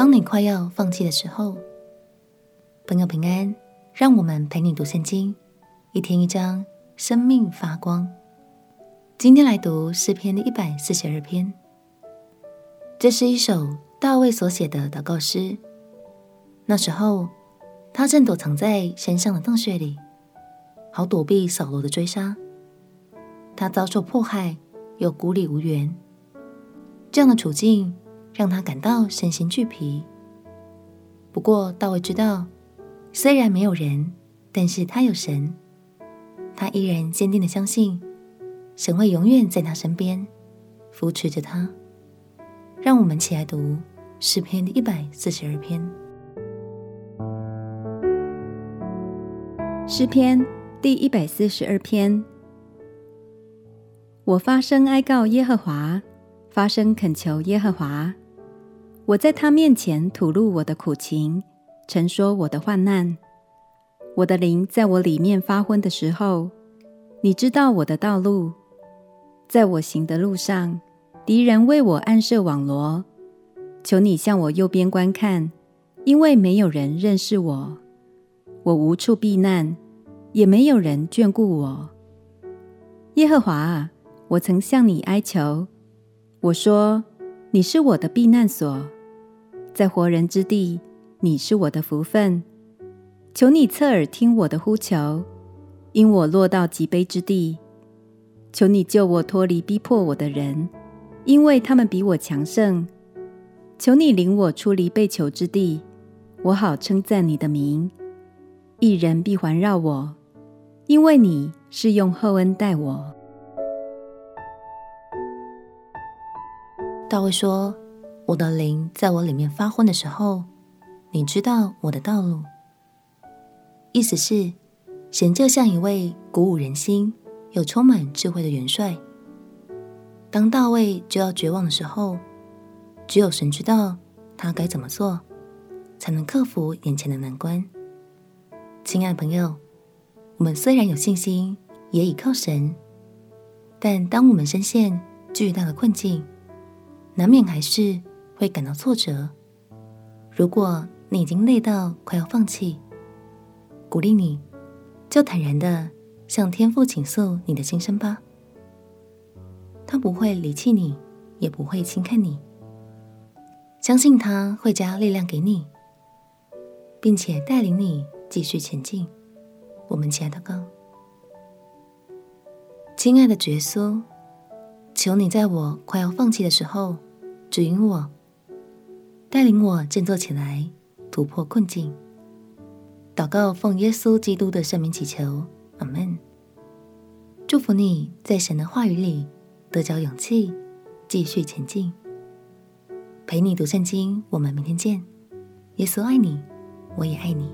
当你快要放弃的时候，朋友平安，让我们陪你读圣经，一天一章，生命发光。今天来读诗篇的一百四十二篇。这是一首大卫所写的祷告诗。那时候，他正躲藏在山上的洞穴里，好躲避扫罗的追杀。他遭受迫害，又孤立无援，这样的处境让他感到身心俱疲。不过，大卫知道，虽然没有人，但是他有神。他依然坚定的相信，神会永远在他身边，扶持着他。让我们起来读诗篇一百四十二篇。诗篇第一百四十二篇。我发声哀告耶和华，发声恳求耶和华。我在他面前吐露我的苦情，陈说我的患难。我的灵在我里面发昏的时候，你知道我的道路。在我行的路上，敌人为我暗设网罗。求你向我右边观看，因为没有人认识我。我无处避难，也没有人眷顾我。耶和华啊！我曾向你哀求，我说：“你是我的避难所，在活人之地，你是我的福分。求你侧耳听我的呼求，因我落到极卑之地。求你救我脱离逼迫我的人，因为他们比我强盛。求你领我出离被囚之地，我好称赞你的名。一人必环绕我，因为你是用厚恩待我。”大卫说：“我的灵在我里面发昏的时候，你知道我的道路。”意思是，神就像一位鼓舞人心又充满智慧的元帅。当大卫就要绝望的时候，只有神知道他该怎么做，才能克服眼前的难关。亲爱的朋友，我们虽然有信心，也倚靠神，但当我们深陷巨大的困境，难免还是会感到挫折。如果你已经累到快要放弃，鼓励你，就坦然的向天父倾诉你的心声吧。他不会离弃你，也不会轻看你。相信他会加力量给你，并且带领你继续前进。我们亲爱的哥，亲爱的耶稣，求你在我快要放弃的时候。指引我，带领我振作起来，突破困境。祷告奉耶稣基督的圣名祈求，阿门。祝福你在神的话语里得着勇气，继续前进。陪你读圣经，我们明天见。耶稣爱你，我也爱你。